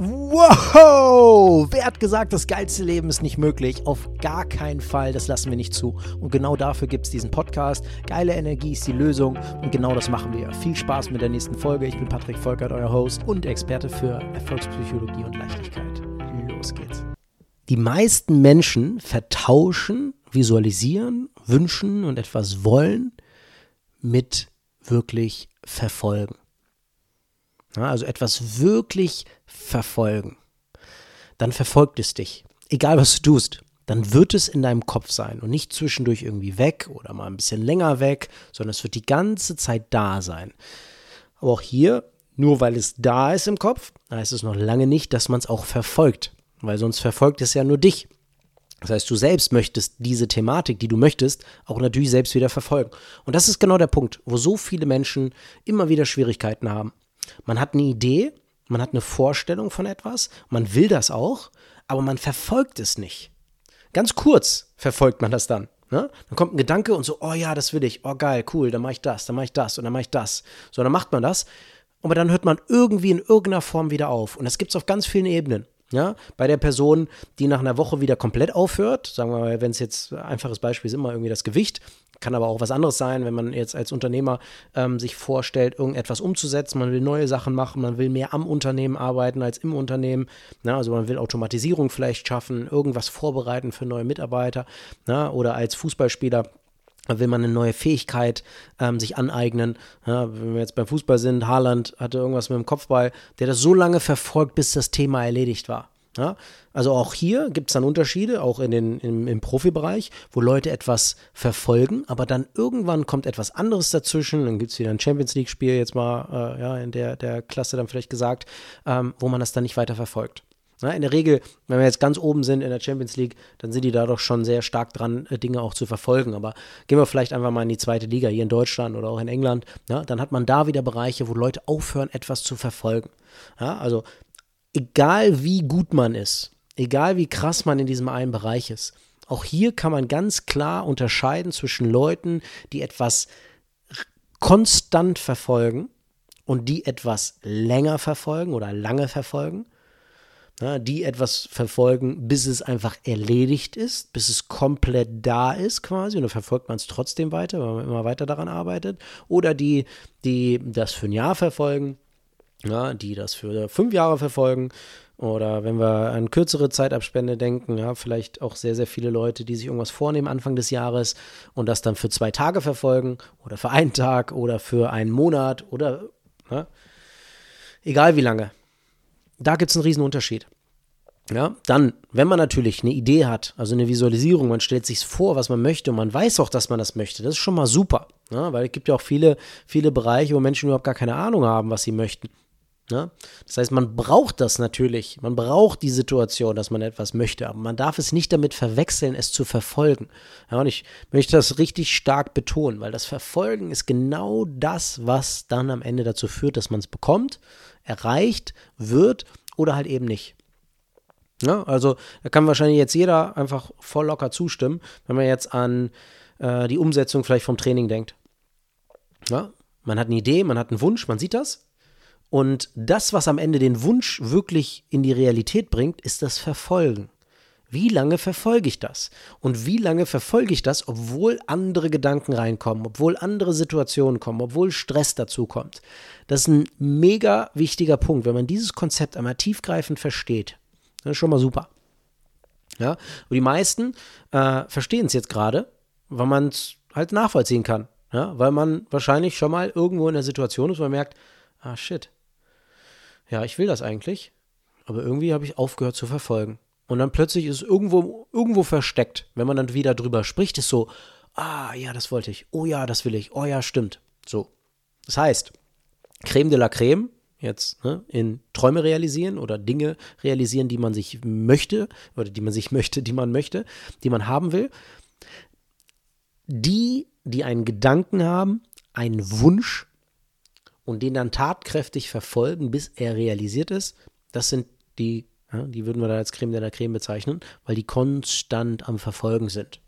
Wow! Wer hat gesagt, das geilste Leben ist nicht möglich? Auf gar keinen Fall, das lassen wir nicht zu. Und genau dafür gibt es diesen Podcast. Geile Energie ist die Lösung und genau das machen wir. Viel Spaß mit der nächsten Folge. Ich bin Patrick Volkert, euer Host und Experte für Erfolgspsychologie und Leichtigkeit. Los geht's. Die meisten Menschen vertauschen, visualisieren, wünschen und etwas wollen mit wirklich verfolgen. Also etwas wirklich verfolgen. Dann verfolgt es dich. Egal was du tust, dann wird es in deinem Kopf sein und nicht zwischendurch irgendwie weg oder mal ein bisschen länger weg, sondern es wird die ganze Zeit da sein. Aber auch hier, nur weil es da ist im Kopf, heißt es noch lange nicht, dass man es auch verfolgt, weil sonst verfolgt es ja nur dich. Das heißt, du selbst möchtest diese Thematik, die du möchtest, auch natürlich selbst wieder verfolgen. Und das ist genau der Punkt, wo so viele Menschen immer wieder Schwierigkeiten haben. Man hat eine Idee, man hat eine Vorstellung von etwas, man will das auch, aber man verfolgt es nicht. Ganz kurz verfolgt man das dann. Ne? Dann kommt ein Gedanke und so, oh ja, das will ich, oh geil, cool, dann mache ich das, dann mache ich das und dann mache ich das. So, dann macht man das, aber dann hört man irgendwie in irgendeiner Form wieder auf. Und das gibt es auf ganz vielen Ebenen. Ja, bei der Person, die nach einer Woche wieder komplett aufhört, sagen wir mal, wenn es jetzt ein einfaches Beispiel ist, immer irgendwie das Gewicht, kann aber auch was anderes sein, wenn man jetzt als Unternehmer ähm, sich vorstellt, irgendetwas umzusetzen, man will neue Sachen machen, man will mehr am Unternehmen arbeiten als im Unternehmen, na, also man will Automatisierung vielleicht schaffen, irgendwas vorbereiten für neue Mitarbeiter, na, oder als Fußballspieler will man eine neue Fähigkeit ähm, sich aneignen. Ja, wenn wir jetzt beim Fußball sind, Haaland hatte irgendwas mit dem Kopfball, der das so lange verfolgt, bis das Thema erledigt war. Ja, also auch hier gibt es dann Unterschiede, auch in den, im, im Profibereich, wo Leute etwas verfolgen, aber dann irgendwann kommt etwas anderes dazwischen, dann gibt es wieder ein Champions League-Spiel, jetzt mal äh, ja, in der, der Klasse dann vielleicht gesagt, ähm, wo man das dann nicht weiter verfolgt. Na, in der Regel, wenn wir jetzt ganz oben sind in der Champions League, dann sind die da doch schon sehr stark dran, äh, Dinge auch zu verfolgen. Aber gehen wir vielleicht einfach mal in die zweite Liga, hier in Deutschland oder auch in England, ja, dann hat man da wieder Bereiche, wo Leute aufhören, etwas zu verfolgen. Ja, also egal wie gut man ist, egal wie krass man in diesem einen Bereich ist, auch hier kann man ganz klar unterscheiden zwischen Leuten, die etwas konstant verfolgen und die etwas länger verfolgen oder lange verfolgen ja, die etwas verfolgen, bis es einfach erledigt ist, bis es komplett da ist quasi und dann verfolgt man es trotzdem weiter, weil man immer weiter daran arbeitet. Oder die, die das für ein Jahr verfolgen, ja, die das für fünf Jahre verfolgen. Oder wenn wir an kürzere Zeitabspende denken, ja, vielleicht auch sehr, sehr viele Leute, die sich irgendwas vornehmen Anfang des Jahres und das dann für zwei Tage verfolgen oder für einen Tag oder für einen Monat oder ja, egal wie lange da gibt es einen riesen Unterschied. Ja, dann, wenn man natürlich eine Idee hat, also eine Visualisierung, man stellt sich vor, was man möchte und man weiß auch, dass man das möchte, das ist schon mal super. Ja, weil es gibt ja auch viele, viele Bereiche, wo Menschen überhaupt gar keine Ahnung haben, was sie möchten. Ja? Das heißt, man braucht das natürlich. Man braucht die Situation, dass man etwas möchte, aber man darf es nicht damit verwechseln, es zu verfolgen. Ja, und ich möchte das richtig stark betonen, weil das Verfolgen ist genau das, was dann am Ende dazu führt, dass man es bekommt, erreicht, wird oder halt eben nicht. Ja, also da kann wahrscheinlich jetzt jeder einfach voll locker zustimmen, wenn man jetzt an äh, die Umsetzung vielleicht vom Training denkt. Ja, man hat eine Idee, man hat einen Wunsch, man sieht das. Und das, was am Ende den Wunsch wirklich in die Realität bringt, ist das Verfolgen. Wie lange verfolge ich das? Und wie lange verfolge ich das, obwohl andere Gedanken reinkommen, obwohl andere Situationen kommen, obwohl Stress dazu kommt? Das ist ein mega wichtiger Punkt. Wenn man dieses Konzept einmal tiefgreifend versteht, das ist schon mal super. Ja, aber die meisten äh, verstehen es jetzt gerade, weil man es halt nachvollziehen kann. Ja, weil man wahrscheinlich schon mal irgendwo in der Situation ist, wo man merkt, ah shit, ja, ich will das eigentlich, aber irgendwie habe ich aufgehört zu verfolgen. Und dann plötzlich ist es irgendwo, irgendwo versteckt. Wenn man dann wieder drüber spricht, ist so, ah, ja, das wollte ich. Oh ja, das will ich. Oh ja, stimmt. So. Das heißt, Creme de la Creme, jetzt ne, in Träume realisieren oder Dinge realisieren, die man sich möchte oder die man sich möchte, die man möchte, die man haben will. Die, die einen Gedanken haben, einen Wunsch und den dann tatkräftig verfolgen, bis er realisiert ist, das sind die ja, die würden wir da als Creme de la Creme bezeichnen, weil die konstant am Verfolgen sind.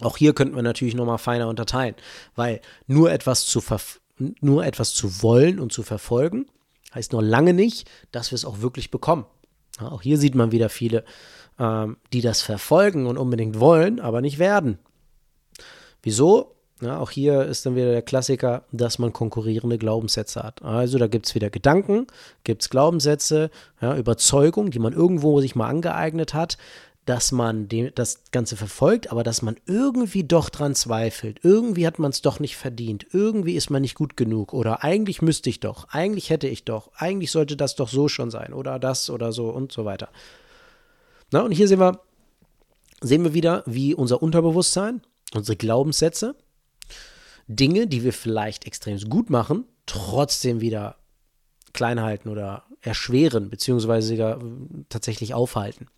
Auch hier könnten wir natürlich nochmal feiner unterteilen, weil nur etwas zu nur etwas zu wollen und zu verfolgen Heißt noch lange nicht, dass wir es auch wirklich bekommen. Ja, auch hier sieht man wieder viele, ähm, die das verfolgen und unbedingt wollen, aber nicht werden. Wieso? Ja, auch hier ist dann wieder der Klassiker, dass man konkurrierende Glaubenssätze hat. Also da gibt es wieder Gedanken, gibt es Glaubenssätze, ja, Überzeugung, die man irgendwo sich mal angeeignet hat, dass man dem, das Ganze verfolgt, aber dass man irgendwie doch dran zweifelt. Irgendwie hat man es doch nicht verdient. Irgendwie ist man nicht gut genug. Oder eigentlich müsste ich doch. Eigentlich hätte ich doch. Eigentlich sollte das doch so schon sein. Oder das oder so und so weiter. Na, und hier sehen wir, sehen wir wieder, wie unser Unterbewusstsein, unsere Glaubenssätze, Dinge, die wir vielleicht extrem gut machen, trotzdem wieder klein halten oder erschweren, beziehungsweise sogar äh, tatsächlich aufhalten.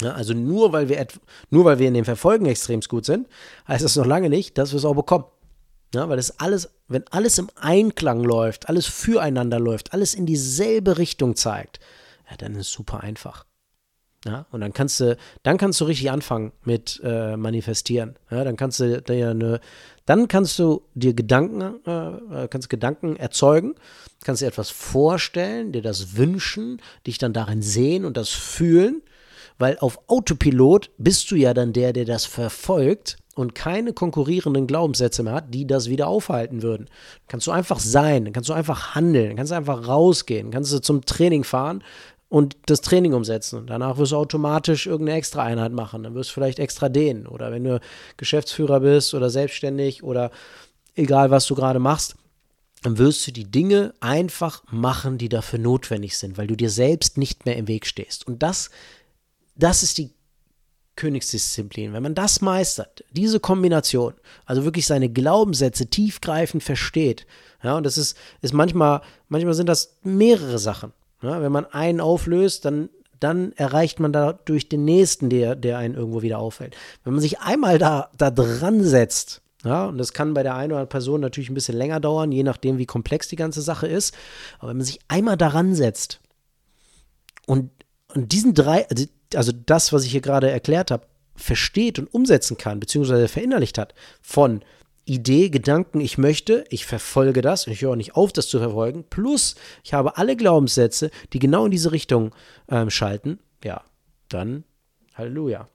Ja, also nur weil, wir nur weil wir in dem Verfolgen extrem gut sind, heißt das noch lange nicht, dass wir es auch bekommen. Ja, weil das alles, wenn alles im Einklang läuft, alles füreinander läuft, alles in dieselbe Richtung zeigt, ja, dann ist es super einfach. Ja, und dann kannst du, dann kannst du richtig anfangen mit äh, manifestieren. Ja, dann kannst du dir eine, dann kannst du dir Gedanken, äh, äh, kannst Gedanken erzeugen, kannst dir etwas vorstellen, dir das wünschen, dich dann darin sehen und das fühlen, weil auf Autopilot bist du ja dann der, der das verfolgt und keine konkurrierenden Glaubenssätze mehr hat, die das wieder aufhalten würden. Kannst du einfach sein, kannst du einfach handeln, kannst du einfach rausgehen, kannst du zum Training fahren, und das Training umsetzen. Danach wirst du automatisch irgendeine extra Einheit machen. Dann wirst du vielleicht extra dehnen. Oder wenn du Geschäftsführer bist oder selbstständig oder egal, was du gerade machst, dann wirst du die Dinge einfach machen, die dafür notwendig sind, weil du dir selbst nicht mehr im Weg stehst. Und das, das ist die Königsdisziplin. Wenn man das meistert, diese Kombination, also wirklich seine Glaubenssätze tiefgreifend versteht, ja, und das ist, ist manchmal, manchmal sind das mehrere Sachen. Ja, wenn man einen auflöst, dann, dann erreicht man dadurch den nächsten, der, der einen irgendwo wieder auffällt. Wenn man sich einmal da, da dran setzt, ja, und das kann bei der einen oder anderen Person natürlich ein bisschen länger dauern, je nachdem, wie komplex die ganze Sache ist. Aber wenn man sich einmal daran setzt und, und diesen drei, also, also das, was ich hier gerade erklärt habe, versteht und umsetzen kann, beziehungsweise verinnerlicht hat, von Idee, Gedanken, ich möchte, ich verfolge das und ich höre nicht auf, das zu verfolgen. Plus, ich habe alle Glaubenssätze, die genau in diese Richtung ähm, schalten. Ja, dann Halleluja.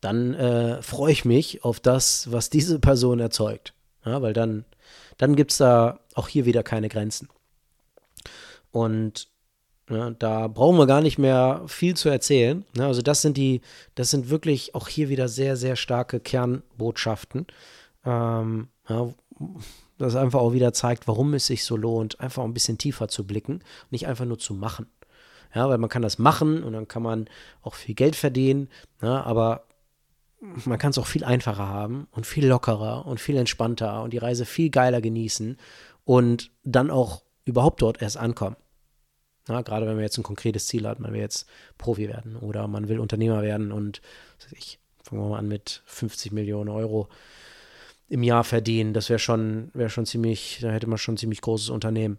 Dann äh, freue ich mich auf das, was diese Person erzeugt. Ja, weil dann, dann gibt es da auch hier wieder keine Grenzen. Und da brauchen wir gar nicht mehr viel zu erzählen. Ja, also das sind die, das sind wirklich auch hier wieder sehr, sehr starke Kernbotschaften. Ähm, ja, das einfach auch wieder zeigt, warum es sich so lohnt, einfach ein bisschen tiefer zu blicken, nicht einfach nur zu machen. Ja, weil man kann das machen und dann kann man auch viel Geld verdienen, ja, aber man kann es auch viel einfacher haben und viel lockerer und viel entspannter und die Reise viel geiler genießen und dann auch überhaupt dort erst ankommen. Ja, gerade wenn man jetzt ein konkretes Ziel hat, man will jetzt Profi werden oder man will Unternehmer werden und ich fange mal an mit 50 Millionen Euro im Jahr verdienen. Das wäre schon, wäre schon ziemlich, da hätte man schon ein ziemlich großes Unternehmen.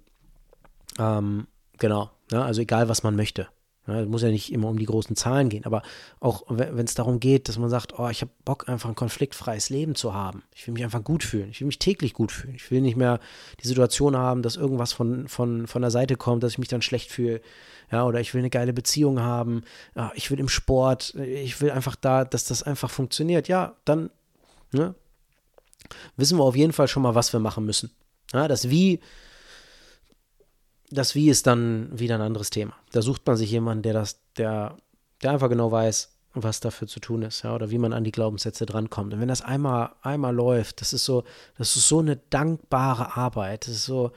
Ähm, genau. Ja, also egal, was man möchte. Ja, muss ja nicht immer um die großen Zahlen gehen, aber auch wenn es darum geht, dass man sagt, oh, ich habe Bock, einfach ein konfliktfreies Leben zu haben. Ich will mich einfach gut fühlen. Ich will mich täglich gut fühlen. Ich will nicht mehr die Situation haben, dass irgendwas von, von, von der Seite kommt, dass ich mich dann schlecht fühle. Ja, oder ich will eine geile Beziehung haben. Ja, ich will im Sport. Ich will einfach da, dass das einfach funktioniert. Ja, dann, ne, wissen wir auf jeden Fall schon mal, was wir machen müssen. Ja, das Wie, das Wie ist dann wieder ein anderes Thema. Da sucht man sich jemanden, der das, der, der einfach genau weiß, was dafür zu tun ist, ja, oder wie man an die Glaubenssätze drankommt. Und wenn das einmal, einmal läuft, das ist so, das ist so eine dankbare Arbeit. Das ist so,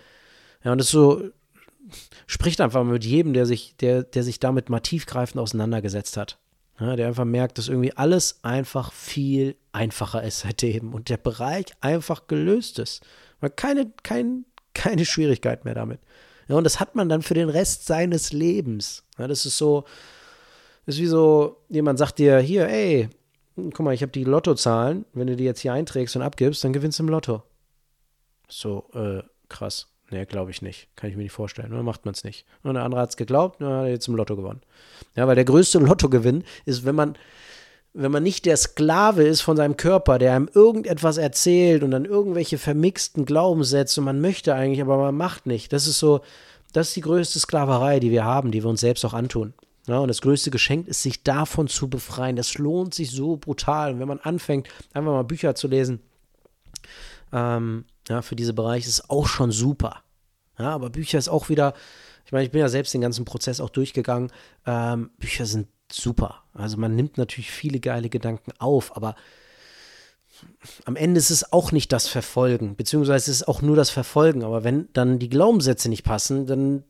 ja, und das ist so, spricht einfach mit jedem, der sich, der, der sich damit mal tiefgreifend auseinandergesetzt hat. Ja, der einfach merkt, dass irgendwie alles einfach viel einfacher ist seitdem und der Bereich einfach gelöst ist. Man keine, kein, keine Schwierigkeit mehr damit. Ja, und das hat man dann für den Rest seines Lebens. Ja, das ist so, das ist wie so, jemand sagt dir, hier, ey, guck mal, ich habe die Lottozahlen, wenn du die jetzt hier einträgst und abgibst, dann gewinnst du im Lotto. So, äh, krass. Nee, glaube ich nicht. Kann ich mir nicht vorstellen. Oder macht man es nicht. Und der andere hat es geglaubt, und hat jetzt im Lotto gewonnen. Ja, weil der größte Lottogewinn ist, wenn man, wenn man nicht der Sklave ist von seinem Körper, der einem irgendetwas erzählt und dann irgendwelche vermixten Glaubenssätze und man möchte eigentlich, aber man macht nicht. Das ist so, das ist die größte Sklaverei, die wir haben, die wir uns selbst auch antun. Ja, und das größte Geschenk ist, sich davon zu befreien. Das lohnt sich so brutal. Und wenn man anfängt, einfach mal Bücher zu lesen, ähm, ja, für diese Bereiche ist es auch schon super. Ja, aber Bücher ist auch wieder, ich meine, ich bin ja selbst den ganzen Prozess auch durchgegangen. Ähm, Bücher sind super. Also man nimmt natürlich viele geile Gedanken auf, aber am Ende ist es auch nicht das Verfolgen, beziehungsweise ist es auch nur das Verfolgen. Aber wenn dann die Glaubenssätze nicht passen, dann,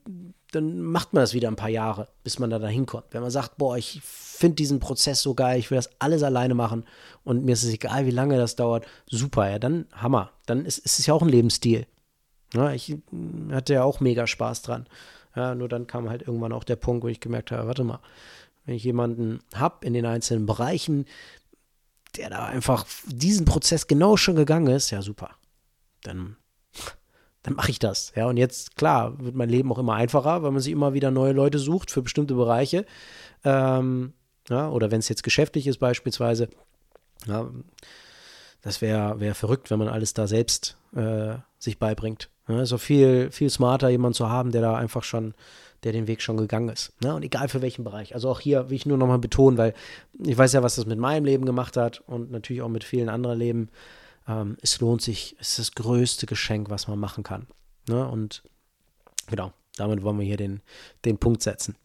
dann macht man das wieder ein paar Jahre, bis man da dahin kommt. Wenn man sagt, boah, ich finde diesen Prozess so geil, ich will das alles alleine machen und mir ist es egal, wie lange das dauert, super, ja, dann Hammer. Dann ist, ist es ja auch ein Lebensstil. Ja, ich hatte ja auch mega Spaß dran. Ja, nur dann kam halt irgendwann auch der Punkt, wo ich gemerkt habe, warte mal, wenn ich jemanden habe in den einzelnen Bereichen, der da einfach diesen Prozess genau schon gegangen ist, ja super, dann, dann mache ich das. Ja, und jetzt, klar, wird mein Leben auch immer einfacher, weil man sich immer wieder neue Leute sucht für bestimmte Bereiche. Ähm, ja, oder wenn es jetzt geschäftlich ist beispielsweise. Ja, das wäre wär verrückt, wenn man alles da selbst äh, sich beibringt. Ja, auch viel, viel smarter, jemanden zu haben, der da einfach schon der den Weg schon gegangen ist. Ne? Und egal für welchen Bereich. Also auch hier will ich nur nochmal betonen, weil ich weiß ja, was das mit meinem Leben gemacht hat und natürlich auch mit vielen anderen Leben. Ähm, es lohnt sich, es ist das größte Geschenk, was man machen kann. Ne? Und genau, damit wollen wir hier den, den Punkt setzen.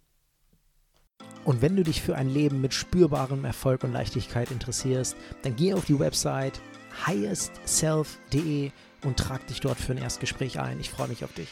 Und wenn du dich für ein Leben mit spürbarem Erfolg und Leichtigkeit interessierst, dann geh auf die Website highestself.de und trag dich dort für ein Erstgespräch ein. Ich freue mich auf dich.